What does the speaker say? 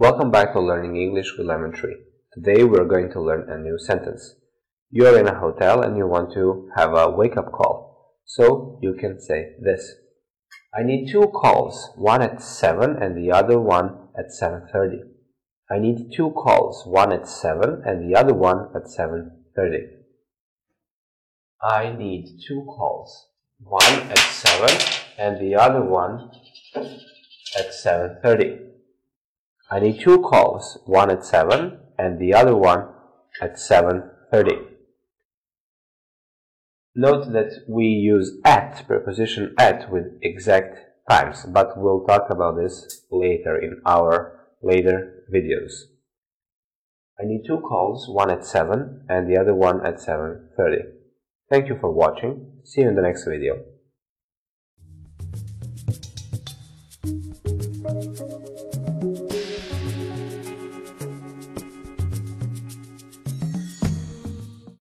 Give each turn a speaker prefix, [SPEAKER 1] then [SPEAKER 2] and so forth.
[SPEAKER 1] Welcome back to Learning English with Lemon Tree. Today we're going to learn a new sentence. You're in a hotel and you want to have a wake-up call. So you can say this. I need two calls, one at 7 and the other one at 7.30. I need two calls, one at 7 and the other one at 7.30. I need two calls, one at 7 and the other one at 7.30. I need two calls, one at 7 and the other one at 7.30. Note that we use at, preposition at, with exact times, but we'll talk about this later in our later videos. I need two calls, one at 7 and the other one at 7.30. Thank you for watching. See you in the next video.